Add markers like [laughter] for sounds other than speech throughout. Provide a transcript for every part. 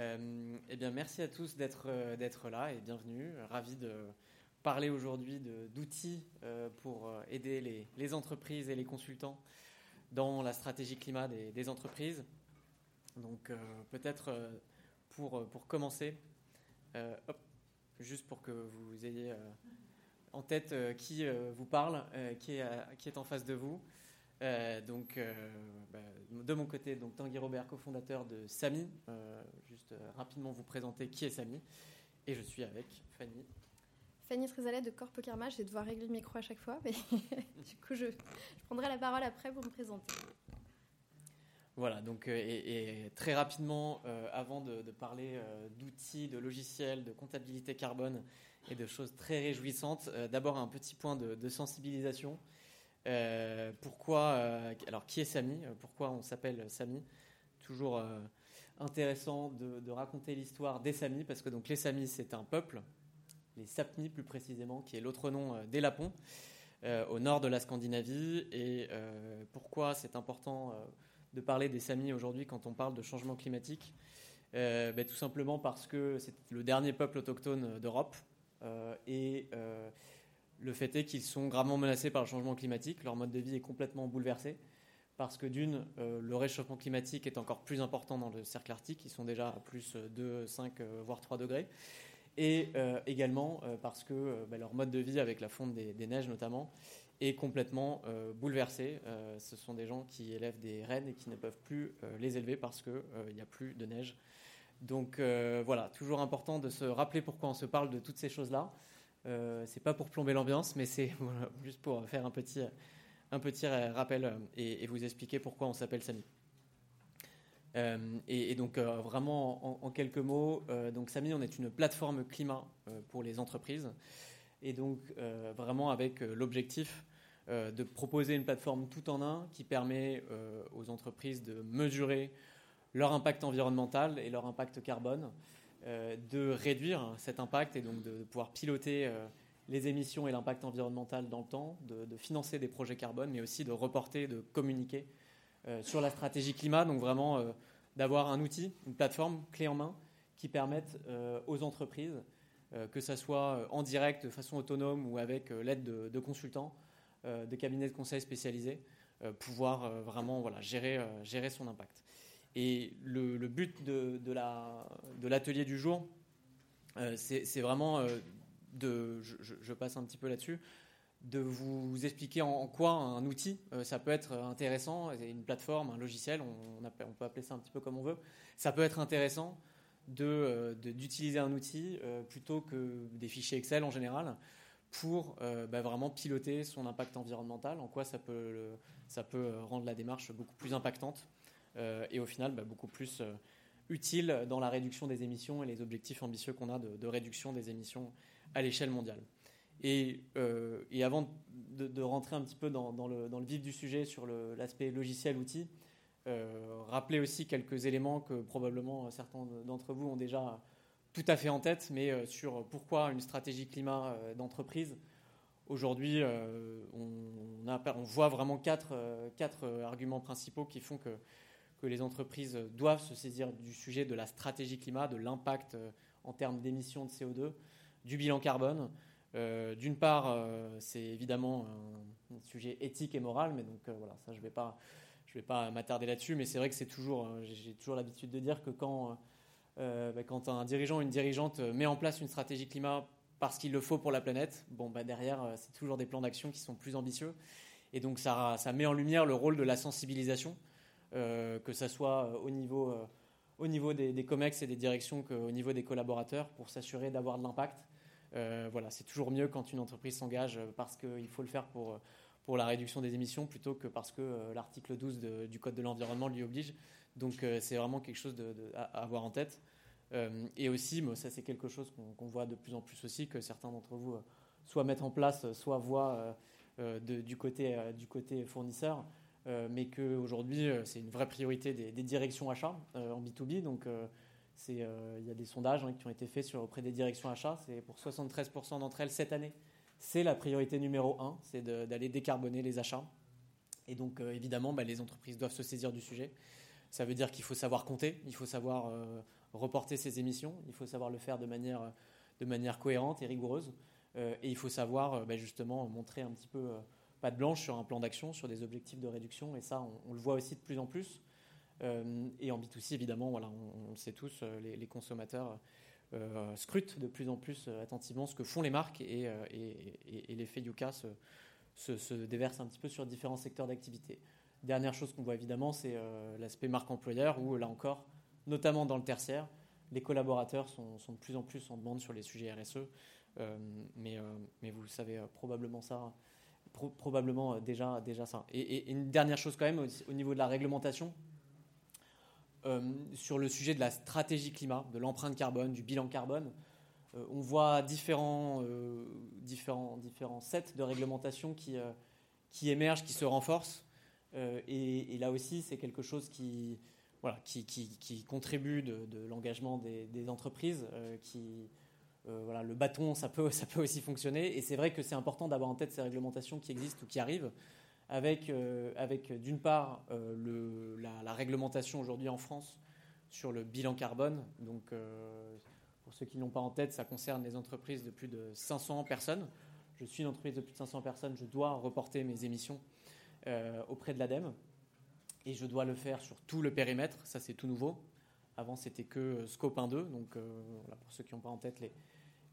eh bien, merci à tous d'être d'être là et bienvenue. Ravi de parler aujourd'hui d'outils pour aider les, entreprises et les consultants dans la stratégie climat des, entreprises. Donc, peut-être pour, pour commencer, juste pour que vous ayez en tête euh, qui euh, vous parle, euh, qui est, qui, est, en face de vous. Donc, bah, de mon côté, donc Tanguy Robert, cofondateur de Samy. juste rapidement vous présenter qui est Samy. Et je suis avec Fanny. Fanny Trézalet de Corpo Karma. Je vais devoir régler le micro à chaque fois, mais [laughs] du coup, je, prendrai la parole après pour me présenter. Voilà, donc, et, très rapidement, avant de, de parler d'outils, de logiciels, de comptabilité carbone et de choses très réjouissantes. Euh, d'abord, un petit point de, sensibilisation. Euh, pourquoi, euh, alors qui est Samy Pourquoi on s'appelle Samy? Toujours intéressant de, raconter l'histoire des Samis, parce que donc les Samis, c'est un peuple, les Sapnis plus précisément, qui est l'autre nom des Lapons, au nord de la Scandinavie. Et pourquoi c'est important de parler des Samis aujourd'hui quand on parle de changement climatique? Ben, Tout simplement parce que c'est le dernier peuple autochtone d'Europe. Euh, et euh, le fait est qu'ils sont gravement menacés par le changement climatique. Leur mode de vie est complètement bouleversé parce que d'une, euh, le réchauffement climatique est encore plus important dans le cercle arctique, ils sont déjà à plus 2, 5, voire 3 degrés, et également parce que bah, leur mode de vie avec la fonte des, neiges notamment est complètement bouleversé. ce sont des gens qui élèvent des rennes et qui ne peuvent plus les élever parce qu'il n'y a plus de neige donc euh, voilà, toujours important de se rappeler pourquoi on se parle de toutes ces choses-là. Euh, c'est pas pour plomber l'ambiance, mais c'est [laughs] juste pour faire un petit, un petit rappel euh, et, vous expliquer pourquoi on s'appelle Samy. et, donc vraiment en, quelques mots, donc Samy, on est une plateforme climat pour les entreprises et donc vraiment avec l'objectif de proposer une plateforme tout en un qui permet aux entreprises de mesurer leur impact environnemental et leur impact carbone, euh, de réduire cet impact et donc de pouvoir piloter euh, les émissions et l'impact environnemental dans le temps, de, financer des projets carbone, mais aussi de reporter, de communiquer euh, sur la stratégie climat. Donc vraiment d'avoir un outil, une plateforme clé en main qui permette aux entreprises, que ce soit en direct, de façon autonome ou avec l'aide de, consultants, de cabinets de conseil spécialisés, pouvoir vraiment voilà, gérer son impact. Et le, but de, l'atelier du jour, euh, c'est vraiment euh, de, je, passe un petit peu là-dessus, de vous expliquer en, quoi un outil, euh, ça peut être intéressant, une plateforme, un logiciel, on, on, peut appeler ça un petit peu comme on veut, ça peut être intéressant d'utiliser un outil plutôt que des fichiers Excel en général pour bah, vraiment piloter son impact environnemental, en quoi ça peut, ça peut rendre la démarche beaucoup plus impactante. Euh, et au final bah, beaucoup plus euh, utile dans la réduction des émissions et les objectifs ambitieux qu'on a de, réduction des émissions à l'échelle mondiale. Et, euh, avant de, rentrer un petit peu dans, le, vif du sujet sur l'aspect logiciel-outil, rappeler aussi quelques éléments que probablement certains d'entre vous ont déjà tout à fait en tête, mais sur pourquoi une stratégie climat d'entreprise. Aujourd'hui, on, voit vraiment quatre arguments principaux qui font que que les entreprises doivent se saisir du sujet de la stratégie climat, de l'impact euh, en termes d'émissions de CO2, du bilan carbone. Euh, d'une part, euh, c'est évidemment un, sujet éthique et moral, mais donc voilà, ça je ne vais pas, pas m'attarder là-dessus, mais c'est vrai que c'est toujours, j'ai toujours l'habitude de dire que quand, bah, un dirigeant ou une dirigeante met en place une stratégie climat parce qu'il le faut pour la planète, bon, bah, derrière, c'est toujours des plans d'action qui sont plus ambitieux. Et donc ça met en lumière le rôle de la sensibilisation. Euh, que ce soit euh, au niveau, euh, des, COMEX et des directions qu'au niveau des collaborateurs pour s'assurer d'avoir de l'impact. voilà, c'est toujours mieux quand une entreprise s'engage parce qu'il faut le faire pour, la réduction des émissions plutôt que parce que l'article 12 du Code de l'environnement lui oblige. Donc c'est vraiment quelque chose à, avoir en tête. et aussi, ça c'est quelque chose qu'on voit de plus en plus aussi, que certains d'entre vous soit mettent en place, soit voient du, côté, du côté fournisseur. Euh, mais qu'aujourd'hui, euh, c'est une vraie priorité des, directions achats euh, en B2B. Donc, il y a des sondages hein, qui ont été faits auprès des directions achats. C'est pour 73% d'entre elles cette année. C'est la priorité numéro un, c'est d'aller décarboner les achats. Et donc, évidemment, bah, les entreprises doivent se saisir du sujet. Ça veut dire qu'il faut savoir compter, il faut savoir reporter ses émissions. Il faut savoir le faire de manière, de manière cohérente et rigoureuse. et il faut savoir bah, justement montrer un petit peu pas de blanche sur un plan d'action, sur des objectifs de réduction. Et ça, on, le voit aussi de plus en plus. et en B2C, évidemment, on, le sait tous, les, consommateurs scrutent de plus en plus attentivement ce que font les marques et, et, et l'effet Yuka se, se, déverse un petit peu sur différents secteurs d'activité. Dernière chose qu'on voit évidemment, c'est euh, l'aspect marque employeur, où là encore, notamment dans le tertiaire, les collaborateurs sont, de plus en plus en demande sur les sujets RSE. Euh, euh, mais, vous savez probablement ça, probablement déjà, déjà ça. Et, une dernière chose quand même au, niveau de la réglementation, sur le sujet de la stratégie climat, de l'empreinte carbone, du bilan carbone, euh, on voit différents, euh, différents, différents sets de réglementation qui, euh, qui émergent, qui se renforcent. Et, là aussi, c'est quelque chose qui, voilà, qui, qui, contribue de, l'engagement des, entreprises, qui, voilà, le bâton, ça peut, [laughs] ça peut aussi fonctionner. Et c'est vrai que c'est important d'avoir en tête ces réglementations qui existent ou qui arrivent, avec, avec d'une part le, la, réglementation aujourd'hui en France sur le bilan carbone. Donc, pour ceux qui n'ont pas en tête, ça concerne les entreprises de plus de 500 personnes. Je suis une entreprise de plus de 500 personnes, je dois reporter mes émissions euh, auprès de l'ADEME et je dois le faire sur tout le périmètre. Ça, c'est tout nouveau. Avant, c'était que euh, Scope 1-2. Donc, euh, pour ceux qui n'ont pas en tête les,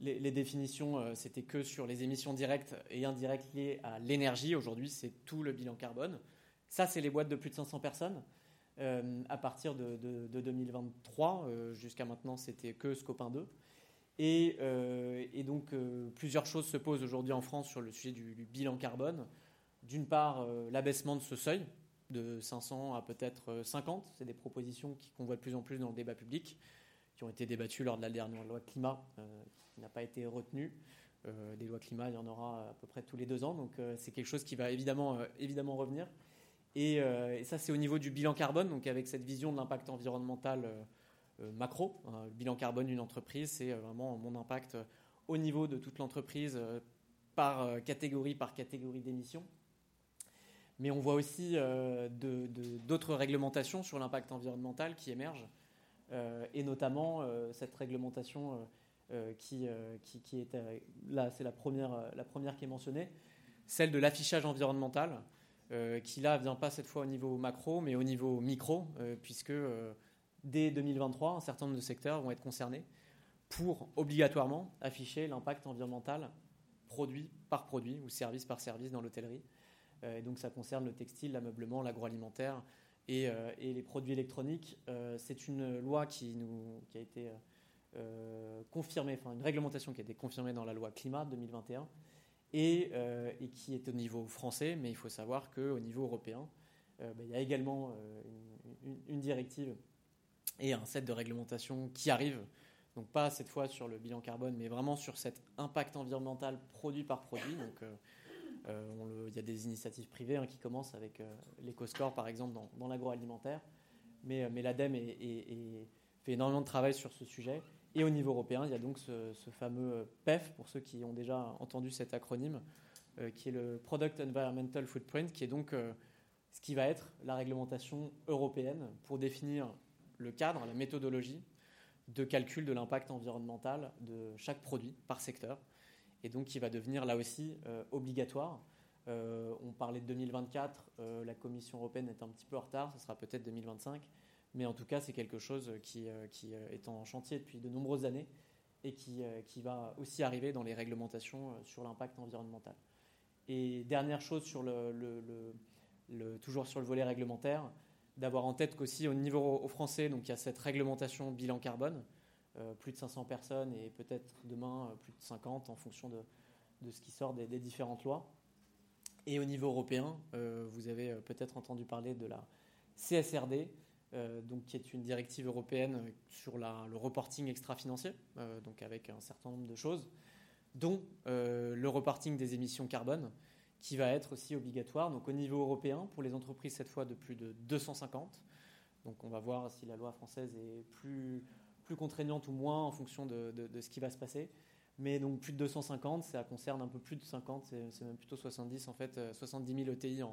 les, définitions, c'était que sur les émissions directes et indirectes liées à l'énergie. Aujourd'hui, c'est tout le bilan carbone. Ça, c'est les boîtes de plus de 500 personnes. Euh, à partir de, 2023. Euh, jusqu'à maintenant, c'était que Scope 1 2. Et, euh, et donc, plusieurs choses se posent aujourd'hui en France sur le sujet du, bilan carbone. D'une part, l'abaissement de ce seuil de 500 à peut-être 50. C'est des propositions qu'on voit de plus en plus dans le débat public, qui ont été débattues lors de la dernière loi climat, qui n'a pas été retenue. des lois climat, il y en aura à peu près tous les deux ans. Donc, c'est quelque chose qui va évidemment, évidemment revenir. Euh, et, ça, c'est au niveau du bilan carbone, donc avec cette vision de l'impact environnemental euh, euh, macro. Hein, le bilan carbone d'une entreprise, c'est vraiment mon impact au niveau de toute l'entreprise par catégorie par catégorie d'émissions. Mais on voit aussi d'autres réglementations sur l'impact environnemental qui émergent, et notamment cette réglementation qui, qui, qui, est là, c'est la première, la première qui est mentionnée, celle de l'affichage environnemental. Euh, qui là vient pas cette fois au niveau macro, mais au niveau micro, euh, puisque euh, dès 2023, un certain nombre de secteurs vont être concernés pour obligatoirement afficher l'impact environnemental produit par produit ou service par service dans l'hôtellerie. et donc ça concerne le textile, l'ameublement, l'agroalimentaire et, les produits électroniques. C'est une loi qui, nous, qui a été confirmée, enfin une réglementation qui a été confirmée dans la loi climat 2021 euh, et, qui est au niveau français, mais il faut savoir qu'au niveau européen, euh, bah, il y a également euh, une, directive et un set de réglementation qui arrive, donc pas cette fois sur le bilan carbone, mais vraiment sur cet impact environnemental produit par produit. Donc, il y a des initiatives privées hein, qui commencent avec l'EcoScore, par exemple, dans, l'agroalimentaire, mais, mais l'ADEME fait énormément de travail sur ce sujet. Et au niveau européen, il y a donc ce, fameux PEF, pour ceux qui ont déjà entendu cet acronyme, euh, qui est le Product Environmental Footprint, qui est donc euh, ce qui va être la réglementation européenne pour définir le cadre, la méthodologie de calcul de l'impact environnemental de chaque produit par secteur, et donc qui va devenir là aussi euh, obligatoire. on parlait de 2024, la Commission européenne est un petit peu en retard, ce sera peut-être 2025. Mais en tout cas, c'est quelque chose qui, euh, euh, est en chantier depuis de nombreuses années et qui, euh, qui va aussi arriver dans les réglementations sur l'impact environnemental. Et dernière chose, sur le, le, toujours sur le volet réglementaire, d'avoir en tête qu'aussi au niveau au français, donc il y a cette réglementation bilan carbone, plus de 500 personnes et peut-être demain plus de 50 en fonction de, de ce qui sort des, différentes lois. Et au niveau européen, vous avez peut-être entendu parler de la CSRD, euh, donc, qui est une directive européenne sur le reporting extra-financier, euh, donc avec un certain nombre de choses, dont euh, le reporting des émissions carbone, qui va être aussi obligatoire donc au niveau européen pour les entreprises cette fois de plus de 250. Donc on va voir si la loi française est plus, plus contraignante ou moins en fonction de, ce qui va se passer. Mais donc plus de 250, ça concerne un peu plus de 50, c'est même plutôt 70 en fait, 70 000 ETI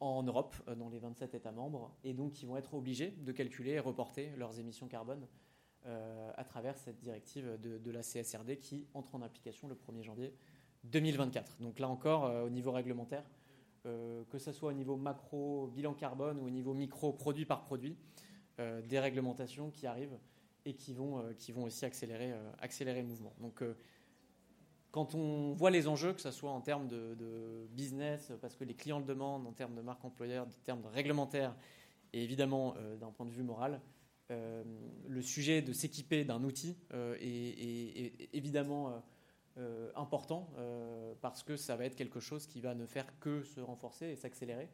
en, Europe, euh, dans les 27 États membres, et donc qui vont être obligés de calculer et reporter leurs émissions carbone à travers cette directive de, la CSRD qui entre en application le 1er janvier 2024. Donc là encore, au niveau réglementaire, que ce soit au niveau macro, bilan carbone ou au niveau micro, produit par produit, des réglementations qui arrivent et qui vont, qui vont aussi accélérer, accélérer le mouvement. Donc quand on voit les enjeux, que ce soit en termes de, business, parce que les clients le demandent, en termes de marque employeur, en termes de réglementaire, et évidemment euh, d'un point de vue moral, euh, le sujet de s'équiper d'un outil euh, est, évidemment important parce que ça va être quelque chose qui va ne faire que se renforcer et s'accélérer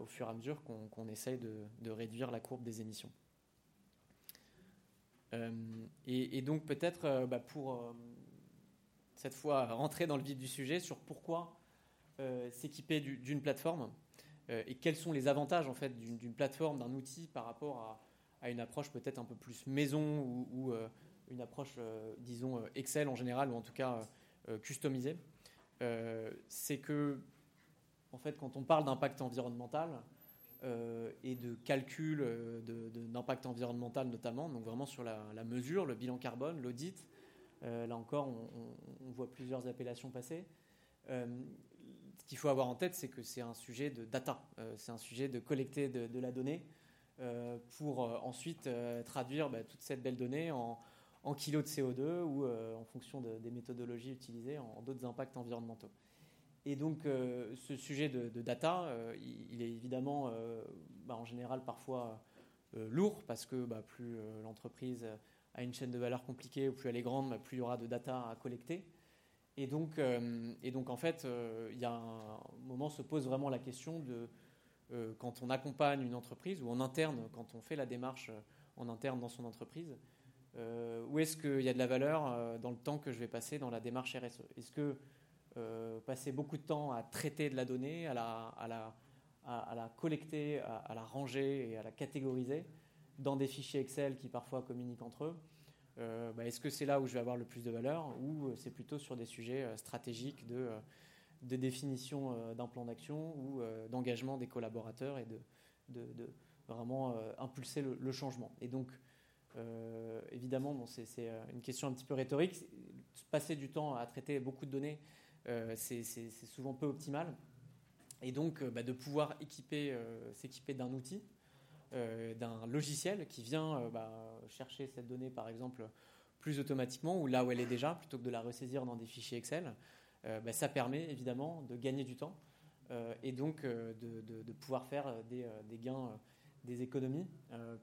au fur et à mesure qu'on essaye de, réduire la courbe des émissions. Et, donc peut-être bah, pour cette fois rentrer dans le vif du sujet sur pourquoi euh, s'équiper d'une plateforme euh, et quels sont les avantages en fait d'une plateforme, d'un outil par rapport à, une approche peut-être un peu plus maison ou, euh, une approche, disons, Excel en général ou en tout cas customisée. C'est que, en fait, quand on parle d'impact environnemental, et de calcul d'impact environnemental notamment, donc vraiment sur la, mesure, le bilan carbone, l'audit, euh, là encore, on, voit plusieurs appellations passer. Euh, ce qu'il faut avoir en tête, c'est que c'est un sujet de data, euh, c'est un sujet de collecter de, la donnée pour ensuite traduire bah, toute cette belle donnée en, kilos de CO2 ou en fonction des méthodologies utilisées en, d'autres impacts environnementaux. Et donc ce sujet de, data, il, est évidemment bah, en général parfois lourd parce que bah, plus l'entreprise à une chaîne de valeur compliquée ou plus elle est grande, bah, plus il y aura de data à collecter. Et donc, euh, et donc en fait, euh, il y a un moment se pose vraiment la question de euh, quand on accompagne une entreprise ou en interne, quand on fait la démarche en interne dans son entreprise, où est-ce qu'il y a de la valeur dans le temps que je vais passer dans la démarche RSE Est-ce que passer beaucoup de temps à traiter de la donnée, à la, collecter, à, la ranger et à la catégoriser, dans des fichiers Excel qui parfois communiquent entre eux, euh, bah, est-ce que c'est là où je vais avoir le plus de valeur ou euh, c'est plutôt sur des sujets euh, stratégiques de, définition d'un plan d'action ou d'engagement des collaborateurs et de, vraiment impulser le, changement Et donc, évidemment, c'est une question un petit peu rhétorique. Passer du temps à traiter beaucoup de données, c'est souvent peu optimal. Et donc, bah, de pouvoir équiper, s'équiper d'un outil euh, d'un logiciel qui vient euh, bah, chercher cette donnée, par exemple, plus automatiquement ou là où elle est déjà, plutôt que de la ressaisir dans des fichiers Excel, euh, bah, ça permet évidemment de gagner du temps et donc de, pouvoir faire des, gains, des économies,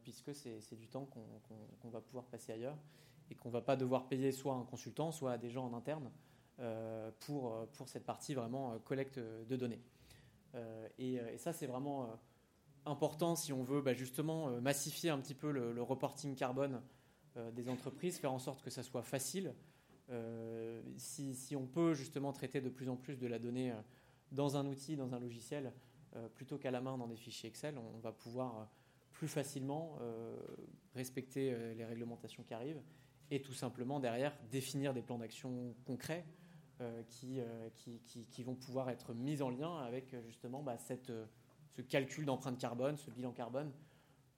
puisque c'est du temps qu'on va pouvoir passer ailleurs et qu'on ne va pas devoir payer soit un consultant, soit des gens en interne pour, pour cette partie vraiment collecte de données. et, ça, c'est vraiment important si on veut bah, justement euh, massifier un petit peu le, reporting carbone euh, des entreprises, faire en sorte que ça soit facile. Euh, si, on peut justement traiter de plus en plus de la donnée dans un outil, dans un logiciel, plutôt qu'à la main dans des fichiers Excel, on, va pouvoir plus facilement respecter les réglementations qui arrivent et tout simplement derrière définir des plans d'action concrets qui, qui, vont pouvoir être mis en lien avec justement bah, cette ce calcul d'empreinte carbone, ce bilan carbone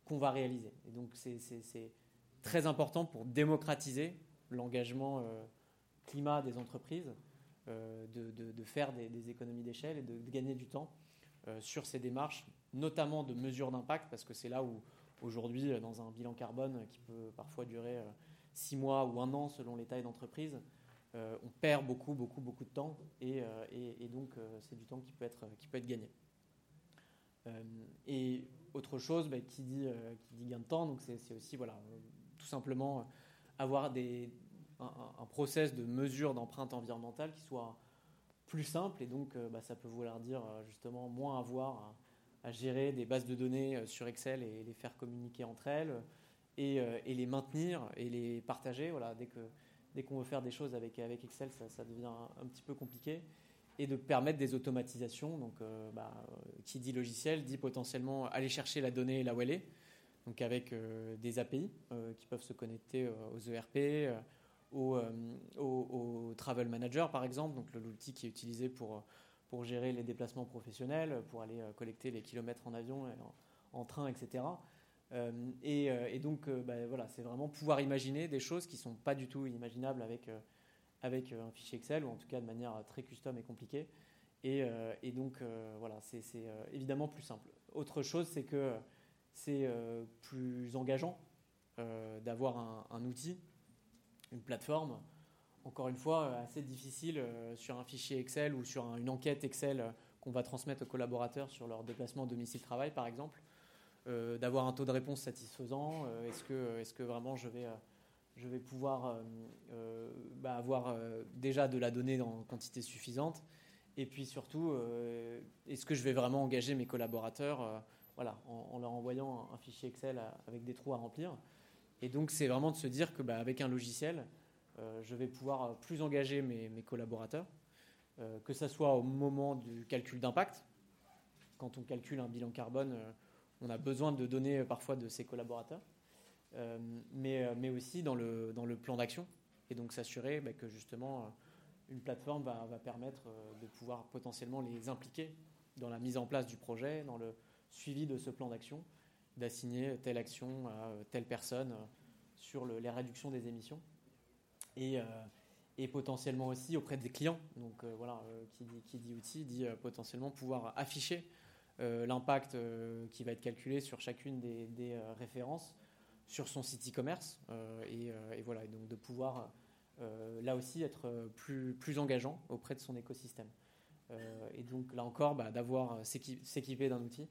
qu'on va réaliser. Et donc c'est très important pour démocratiser l'engagement euh, climat des entreprises, euh, de, faire des, économies d'échelle et de, gagner du temps euh, sur ces démarches, notamment de mesure d'impact, parce que c'est là où aujourd'hui, dans un bilan carbone qui peut parfois durer six mois ou un an selon les tailles d'entreprise, on perd beaucoup, beaucoup, beaucoup de temps et, et donc c'est du temps qui peut être, qui peut être gagné. Euh, et autre chose bah, qui, dit, euh, qui dit gain de temps, c'est aussi voilà, tout simplement avoir des, un, process de mesure d'empreinte environnementale qui soit plus simple et donc euh, bah, ça peut vouloir dire justement moins avoir à, gérer des bases de données sur Excel et les faire communiquer entre elles et, et les maintenir et les partager. Voilà, dès que dès qu'on veut faire des choses avec, Excel, ça, devient un, petit peu compliqué et de permettre des automatisations. Donc, euh, bah, qui dit logiciel dit potentiellement aller chercher la donnée là où elle est, donc avec euh, des API euh, qui peuvent se connecter aux ERP, au, Travel Manager par exemple, donc l'outil qui est utilisé pour, pour gérer les déplacements professionnels, pour aller collecter les kilomètres en avion, en, train, etc. Et, donc, bah, voilà, c'est vraiment pouvoir imaginer des choses qui ne sont pas du tout imaginables avec, un fichier Excel, ou en tout cas de manière très custom et compliquée. Et, donc, voilà, c'est évidemment plus simple. Autre chose, c'est que c'est plus engageant d'avoir un, outil, une plateforme encore une fois, euh, assez difficile euh, sur un fichier Excel ou sur une enquête Excel euh, qu'on va transmettre aux collaborateurs sur leur déplacement domicile-travail, par exemple, d'avoir un taux de réponse satisfaisant. est-ce que, est que vraiment je vais, je vais pouvoir bah, avoir déjà de la donnée en quantité suffisante Et puis surtout, est-ce que je vais vraiment engager mes collaborateurs voilà, en, leur envoyant un, fichier Excel avec des trous à remplir Et donc, c'est vraiment de se dire que bah, avec un logiciel, euh, je vais pouvoir euh, plus engager mes, collaborateurs, euh, que ce soit au moment du calcul d'impact. Quand on calcule un bilan carbone, on a besoin de données parfois de ses collaborateurs, mais, mais, aussi dans le, dans le plan d'action. Et donc s'assurer bah, que justement une plateforme va, permettre de pouvoir potentiellement les impliquer dans la mise en place du projet, dans le suivi de ce plan d'action, d'assigner telle action à telle personne sur les réductions des émissions et, euh, et potentiellement aussi auprès des clients. Donc euh, voilà, euh, qui dit, qui dit outil dit potentiellement pouvoir afficher l'impact qui va être calculé sur chacune des, des références sur son site e-commerce et, voilà, donc de pouvoir là aussi être plus, plus engageant auprès de son écosystème. et donc là encore, bah, d'avoir s'équiper d'un outil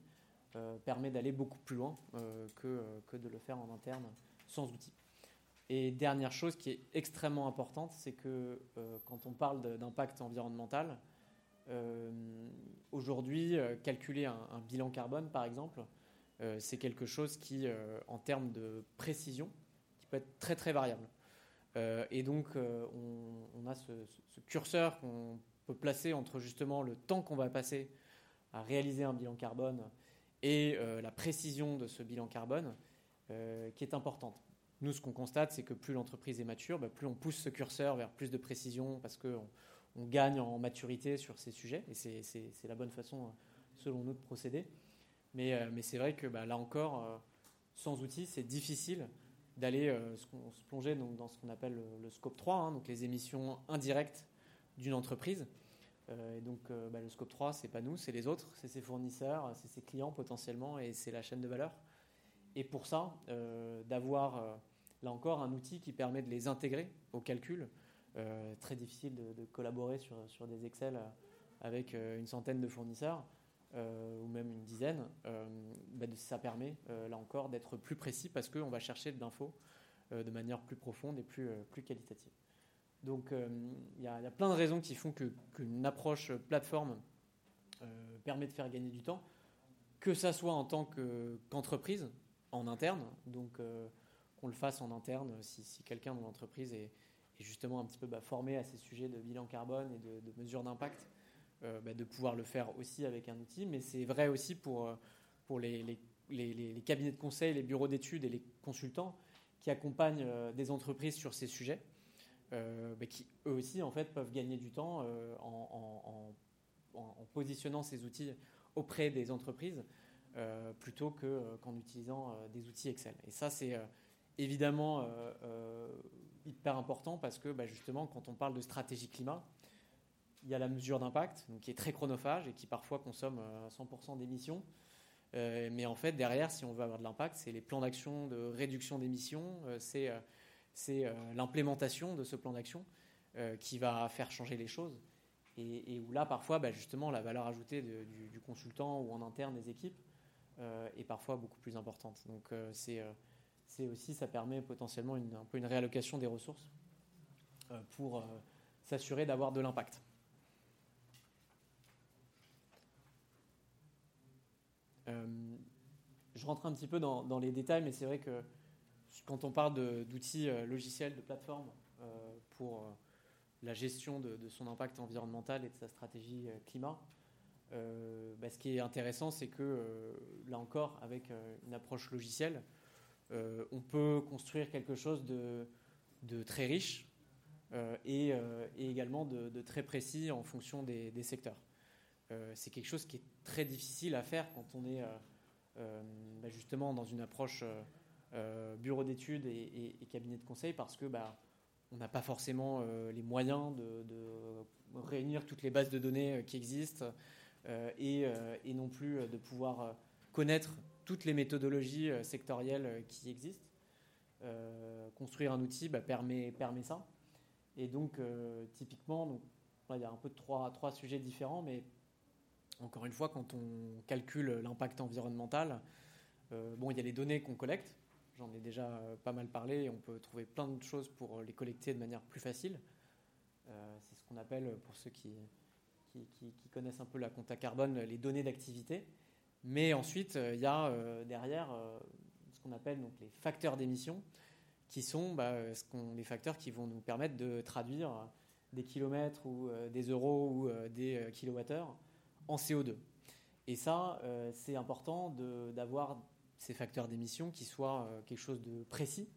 permet d'aller beaucoup plus loin que, que de le faire en interne sans outil. Et dernière chose qui est extrêmement importante, c'est que euh, quand on parle d'impact environnemental, euh, aujourd'hui, euh, calculer un, bilan carbone, par exemple, c'est quelque chose qui, en termes de précision, peut être très très variable. et donc, on, a ce, ce curseur qu'on peut placer entre justement le temps qu'on va passer à réaliser un bilan carbone et la précision de ce bilan carbone, qui est importante. Nous, ce qu'on constate, c'est que plus l'entreprise est mature, bah, plus on pousse ce curseur vers plus de précision parce qu'on on gagne en maturité sur ces sujets. Et c'est la bonne façon, selon nous, de procéder. Mais, euh, c'est vrai que bah, là encore, euh, sans outils, c'est difficile d'aller euh, se plonger dans ce qu'on appelle le, scope 3, hein, donc les émissions indirectes d'une entreprise. et donc bah, le scope 3, c'est pas nous, c'est les autres, c'est ses fournisseurs, c'est ses clients potentiellement, et c'est la chaîne de valeur. Et pour ça, d'avoir là encore, un outil qui permet de les intégrer au calcul. Euh, très difficile de, collaborer sur, sur, des Excel avec euh, une centaine de fournisseurs euh, ou même une dizaine. Bah, ça permet, là encore, d'être plus précis parce qu'on va chercher de l'info de manière plus profonde et plus, plus qualitative. Donc il y, a plein de raisons qui font qu'une approche plateforme permet de faire gagner du temps, que ça soit en tant qu'entreprise, en interne, donc qu'on le fasse en interne si, quelqu'un dans l'entreprise est, justement un petit peu bah, à ces sujets de bilan carbone et de, de mesures d'impact, euh, bah, de pouvoir le faire aussi avec un outil. Mais c'est vrai aussi pour, euh, pour les, les, cabinets de conseil, les bureaux d'études et les consultants qui accompagnent euh, des entreprises sur ces sujets, bah, qui eux aussi en fait peuvent gagner du temps en, en, positionnant ces outils auprès des entreprises plutôt qu'en utilisant des outils Excel. Et ça, c'est évidemment hyper important parce que bah, justement, quand on parle de stratégie climat, il y a la mesure d'impact, qui est très chronophage et qui parfois consomme 100% euh, d'émissions. mais en fait, derrière, si on veut avoir de l'impact, c'est les plans d'action de réduction d'émissions, c'est l'implémentation de ce plan d'action qui va faire changer les choses. Et, où là, parfois, bah, justement, la valeur ajoutée du, consultant ou en interne des équipes est parfois beaucoup plus importante. Donc, c'est c'est aussi, ça permet potentiellement une, réallocation des ressources euh, pour euh, s'assurer d'avoir de l'impact. Euh, je rentre un petit peu dans, les détails, mais c'est vrai que quand on parle d'outils logiciels, de plateformes pour la gestion de, son impact environnemental et de sa stratégie climat, bah, ce qui est intéressant, c'est que là encore, avec une approche logicielle, euh, on peut construire quelque chose de, très riche euh, euh, et, également de, très précis en fonction des, secteurs. c'est quelque chose qui est très difficile à faire quand on est bah, justement dans une approche bureau d'études et, cabinet de conseil parce que bah, on n'a pas forcément les moyens de, réunir toutes les bases de données qui existent et, et, non plus de pouvoir connaître toutes les méthodologies sectorielles qui existent. construire un outil bah, permet, ça. Et donc, typiquement, il y a un peu trois, sujets différents, mais encore une fois, quand on calcule l'impact environnemental, euh, bon, il y a les données qu'on collecte. J'en ai déjà euh, pas mal parlé. On peut trouver plein de choses pour les collecter de manière plus facile. Euh, c'est ce qu'on appelle, pour ceux qui, qui, connaissent un peu la compta carbone, les données d'activité. Mais ensuite, il y a derrière ce qu'on appelle donc les facteurs d'émission, qui sont bah, les facteurs qui vont nous permettre de traduire des kilomètres ou des euros ou des kilowattheures en CO2. Et ça, euh, c'est important d'avoir ces facteurs d'émission qui soient euh, quelque chose de précis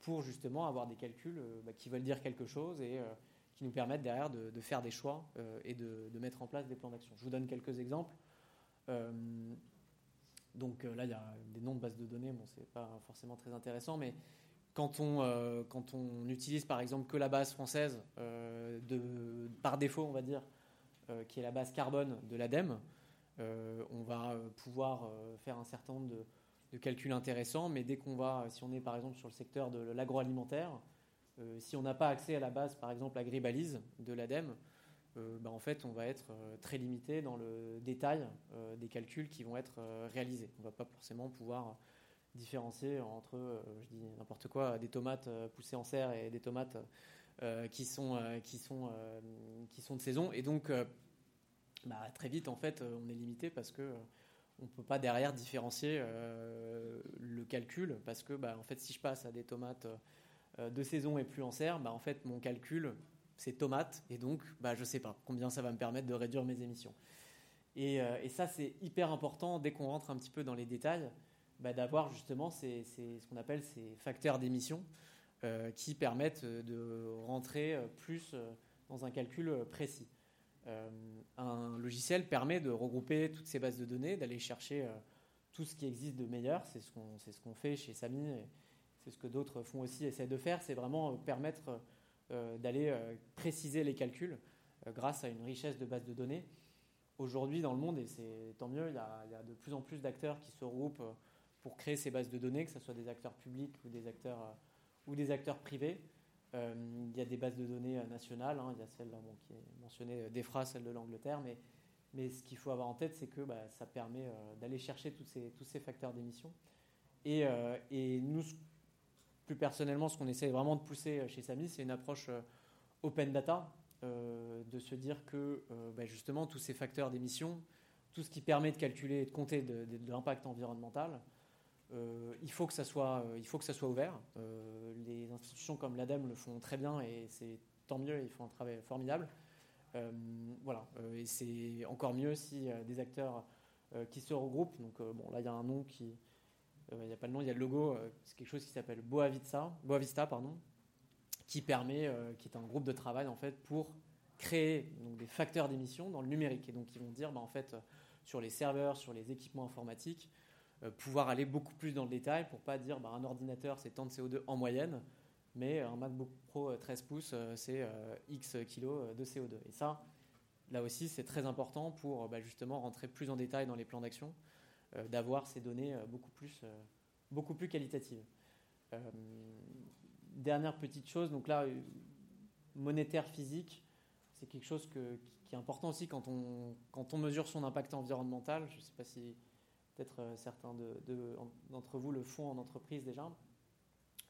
pour justement avoir des calculs euh, bah, qui veulent dire quelque chose et qui nous permettent derrière de, faire des choix et de, mettre en place des plans d'action. Je vous donne quelques exemples. Donc là, il y a des noms de bases de données, bon, c'est pas forcément très intéressant, mais quand on, quand on utilise par exemple que la base française, de, par défaut, on va dire, euh, qui est la base carbone de l'ADEME, euh, on va euh, pouvoir faire un certain nombre de, calculs intéressants, mais dès qu'on va, si on est par exemple sur le secteur de l'agroalimentaire, si on n'a pas accès à la base, par exemple, agribalise de l'ADEME, bah, en fait, on va être très limité dans le détail des calculs qui vont être réalisés. On ne va pas forcément pouvoir différencier entre, je dis n'importe quoi, des tomates poussées en serre et des tomates euh, qui, sont, euh, qui, sont, euh, qui sont de saison. Et donc, bah, très vite, en fait, on est limité parce que on ne peut pas derrière différencier le calcul parce que bah, en fait si je passe à des tomates de saison et plus en serre, en fait mon calcul c'est tomates et donc bah, je ne sais pas combien ça va me permettre de réduire mes émissions. Et, et ça c'est hyper important dès qu'on rentre un petit peu dans les détails bah, d'avoir justement ces, ce qu'on appelle ces facteurs d'émission euh, qui permettent de rentrer plus dans un calcul précis. Euh, un logiciel permet de regrouper toutes ces bases de données, d'aller chercher euh, tout ce qui existe de meilleur. C'est ce qu'on ce qu'on fait chez Samy et c'est ce que d'autres font aussi, essaient de faire. C'est vraiment permettre d'aller préciser les calculs grâce à une richesse de bases de données. Aujourd'hui, dans le monde, et c'est tant mieux, il y, a, de plus en plus d'acteurs qui se regroupent pour créer ces bases de données, que ce soit des acteurs publics ou des acteurs ou des acteurs privés. Euh, il y a des bases de données euh, nationales, hein. il y a celle qui est mentionnée, euh, DEFRA, celle de l'Angleterre, mais, mais ce qu'il faut avoir en tête, c'est que bah, ça permet d'aller chercher ces, tous ces facteurs d'émission. Et, et, nous, plus personnellement, ce qu'on essaie vraiment de pousser chez Samy, c'est une approche open data, de se dire que bah, justement tous ces facteurs d'émission, tout ce qui permet de calculer et de compter de l'impact environnemental, euh, il, faut que ça soit, euh, il faut que ça soit ouvert. Euh, les institutions comme l'ADEME le font très bien et c'est tant mieux, ils font un travail formidable. voilà, et c'est encore mieux si des acteurs qui se regroupent. Donc bon, là il y a un nom qui, il n'y a pas le nom, il y a le logo. c'est quelque chose qui s'appelle Boavista, Boavista pardon, qui permet, qui est un groupe de travail en fait pour créer donc, des facteurs d'émission dans le numérique. Et donc ils vont dire, bah, en fait, sur les serveurs, sur les équipements informatiques, euh, pouvoir aller beaucoup plus dans le détail pour pas dire bah, un ordinateur c'est tant de CO2 en moyenne, mais un MacBook Pro 13 euh, pouces euh, c'est X kilos de CO2. Et ça, là aussi, c'est très important pour bah, justement rentrer plus en détail dans les plans d'action, d'avoir ces données beaucoup plus, beaucoup plus qualitatives. dernière petite chose, donc là, monétaire physique, c'est quelque chose qui est important aussi quand on, quand on mesure son impact environnemental. Je ne sais pas si peut-être euh, certains d'entre vous le font en entreprise déjà,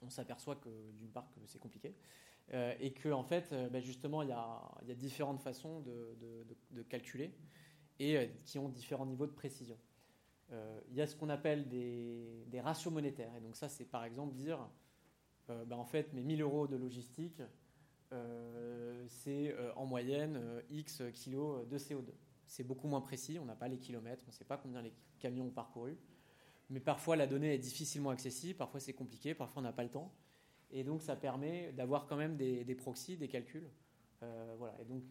on s'aperçoit que d'une part que c'est compliqué euh, et que en fait euh, bah, justement il y, a, différentes façons de, calculer et qui ont différents niveaux de précision. Il y a ce qu'on appelle des, ratios monétaires et donc ça c'est par exemple dire bah, en fait mes 1000 euros de logistique c'est en moyenne X kilos de CO2 c'est beaucoup moins précis, on n'a pas les kilomètres, on ne sait pas combien les camions ont parcouru. Mais parfois la donnée est difficilement accessible, parfois c'est compliqué, parfois on n'a pas le temps. Et donc ça permet d'avoir quand même des, proxys, des calculs. Euh, voilà. Et donc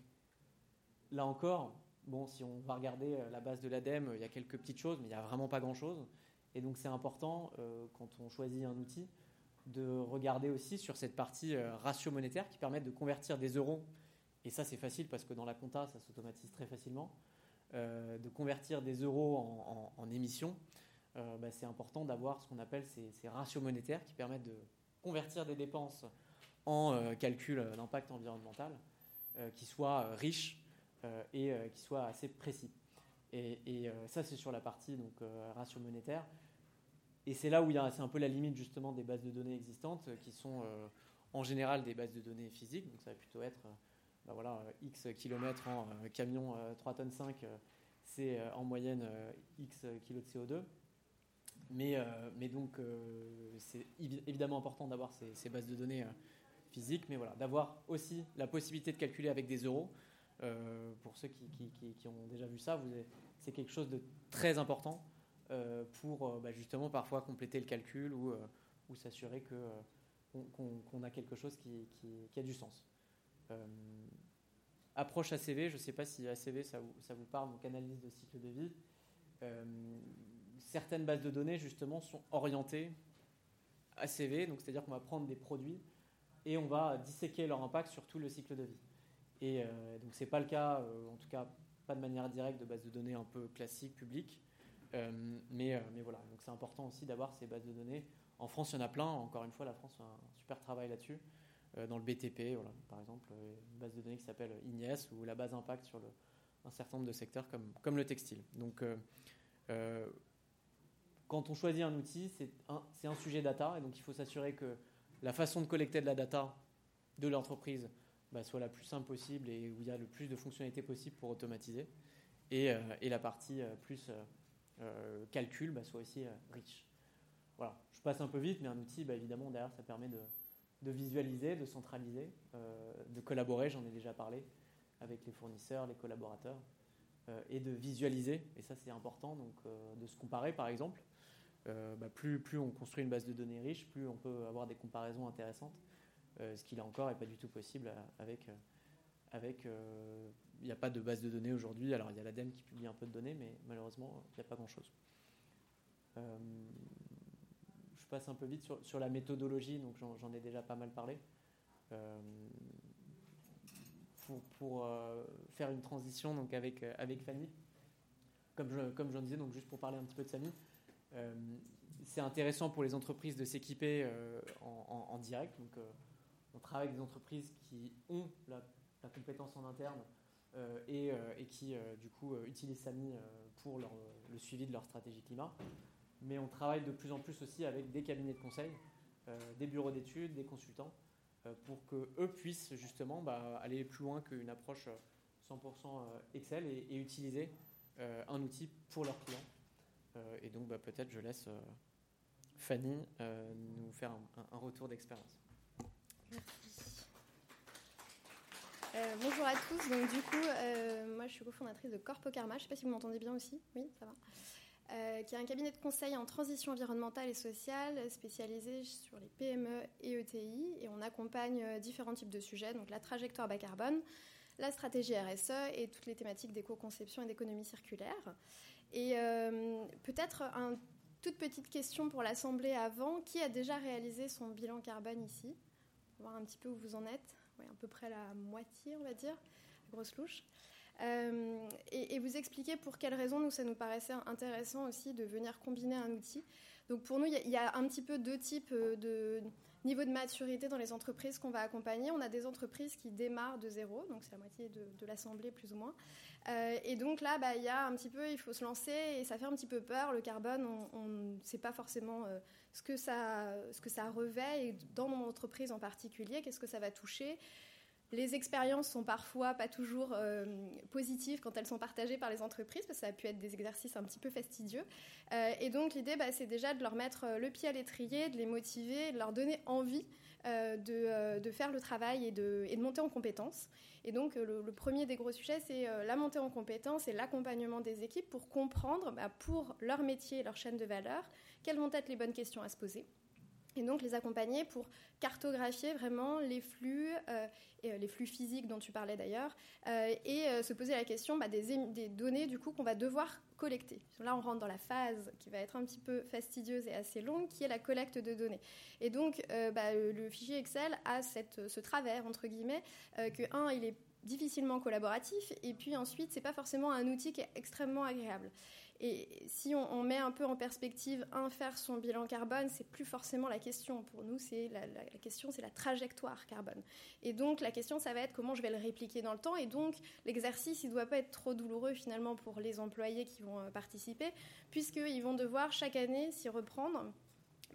là encore, bon, si on va regarder la base de l'ADEME, il y a quelques petites choses, mais il n'y a vraiment pas grand-chose. Et donc c'est important, quand on choisit un outil, de regarder aussi sur cette partie ratio monétaire qui permet de convertir des euros. Et ça, c'est facile parce que dans la compta, ça s'automatise très facilement. de convertir des euros en, émissions, bah, c'est important d'avoir ce qu'on appelle ces, ces, ratios monétaires qui permettent de convertir des dépenses en euh, calcul d'impact environnemental euh, qui soit euh, riche et qui soit assez précis. Et, ça, c'est sur la partie donc, ratio monétaire. Et c'est là où il y a, un peu la limite justement des bases de données existantes qui sont en général des bases de données physiques. Donc ça va plutôt être bah voilà, X kilomètres en camion 3 tonnes 5, c'est en moyenne X kilos de CO2. Mais, donc c'est évidemment important d'avoir ces, bases de données physique, mais voilà, d'avoir aussi la possibilité de calculer avec des euros. Euh, pour ceux qui, ont déjà vu ça, c'est quelque chose de très important euh, pour euh, bah, justement parfois compléter le calcul ou, ou s'assurer qu'on a quelque chose qui, a du sens. approche ACV, je ne sais pas si ACV ça vous, ça vous, parle, donc analyse de cycle de vie. certaines bases de données justement sont orientées ACV, donc c'est-à-dire qu'on va prendre des produits et on va disséquer leur impact sur tout le cycle de vie. Et euh, donc c'est pas le cas, euh, en tout cas pas de manière directe de base de données un peu classique, publique. Euh, mais, voilà, donc c'est important aussi d'avoir ces bases de données. En France, il y en a plein. Encore une fois, la France fait un super travail là-dessus. dans le BTP, par exemple, une base de données qui s'appelle INES ou la base impact sur un certain nombre de secteurs comme, le textile. Donc quand on choisit un outil, c'est un, sujet data, et donc il faut s'assurer que la façon de collecter de la data de l'entreprise bah, soit la plus simple possible et où il y a le plus de fonctionnalités possibles pour automatiser. Et, euh, la partie euh, plus euh, calcul bah, soit aussi riche. Voilà, je passe un peu vite, mais un outil, bah, évidemment, derrière, ça permet de, visualiser, de centraliser, de collaborer, j'en ai déjà parlé, avec les fournisseurs, les collaborateurs, et de visualiser, et ça c'est important, donc de se comparer par exemple. Plus, plus on construit une base de données riche, plus on peut avoir des comparaisons intéressantes, ce qui là encore n'est pas du tout possible avec. Euh, avec il n'y a pas de base de données aujourd'hui. Alors il y a l'ADEME qui publie un peu de données, mais malheureusement il n'y a pas grand-chose. je passe un peu vite sur, sur la méthodologie, donc j'en ai déjà pas mal parlé. pour, pour faire une transition donc avec, avec Fanny, comme j'en comme disais, donc juste pour parler un petit peu de Samy, euh, c'est intéressant pour les entreprises de s'équiper euh, en, direct. Donc, euh, on travaille avec des entreprises qui ont la, compétence en interne et, qui, du coup, utilisent SAMI pour le suivi de leur stratégie climat. Mais on travaille de plus en plus aussi avec des cabinets de conseil, des bureaux d'études, des consultants, pour qu'eux puissent justement bah, aller plus loin qu'une approche 100% Excel et utiliser un outil pour leurs clients. Euh, et donc, bah, peut-être je laisse euh, Fanny euh, nous faire un, retour d'expérience. Merci. bonjour à tous. Donc, du coup, moi, je suis cofondatrice de Corpo Karma. Je ne sais pas si vous m'entendez bien aussi. Oui, ça va. qui est un cabinet de conseil en transition environnementale et sociale spécialisé sur les PME et ETI. Et on accompagne différents types de sujets, donc la trajectoire bas carbone, la stratégie RSE et toutes les thématiques d'éco-conception et d'économie circulaire. Et euh, peut-être une toute petite question pour l'Assemblée avant. Qui a déjà réalisé son bilan carbone ici? Voir un petit peu où vous en êtes. Oui, à peu près la moitié, on va dire, grosse louche. Euh, et, vous expliquer pour quelles raisons nous, ça nous paraissait intéressant aussi de venir combiner un outil. Donc pour nous, il y, a un petit peu deux types euh, de niveau de maturité dans les entreprises qu'on va accompagner. On a des entreprises qui démarrent de zéro, donc c'est la moitié de, l'assemblée plus ou moins. Euh, et donc là, bah, il y a un petit peu, il faut se lancer et ça fait un petit peu peur. Le carbone, on ne sait pas forcément ce, que ça, ce que ça revêt et dans mon entreprise en particulier, qu'est-ce que ça va toucher. Les expériences sont parfois pas toujours euh, positives quand elles sont partagées par les entreprises, parce que ça a pu être des exercices un petit peu fastidieux. et donc l'idée, bah, c'est déjà de leur mettre le pied à l'étrier, de les motiver, de leur donner envie de, faire le travail et de, monter en compétences. Et donc, euh, le, premier des gros sujets, c'est euh, la montée en compétences et l'accompagnement des équipes pour comprendre, bah, pour leur métier et leur chaîne de valeur, quelles vont être les bonnes questions à se poser. et donc les accompagner pour cartographier vraiment les flux, euh, euh, les flux physiques dont tu parlais d'ailleurs, euh, et se poser la question bah, des, données du coup qu'on va devoir collecter. Là, on rentre dans la phase qui va être un petit peu fastidieuse et assez longue, qui est la collecte de données. Et donc, bah, le fichier Excel a ce travers entre guillemets que un, il est difficilement collaboratif, et puis ensuite, c'est pas forcément un outil qui est extrêmement agréable. Et si on, met un peu en perspective, un, faire son bilan carbone, c'est plus forcément la question. Pour nous, c'est la, question, c'est la trajectoire carbone. Et donc, la question, ça va être comment je vais le répliquer dans le temps. Et donc, l'exercice, il ne doit pas être trop douloureux finalement pour les employés qui vont euh, participer, puisqu'ils vont devoir chaque année s'y reprendre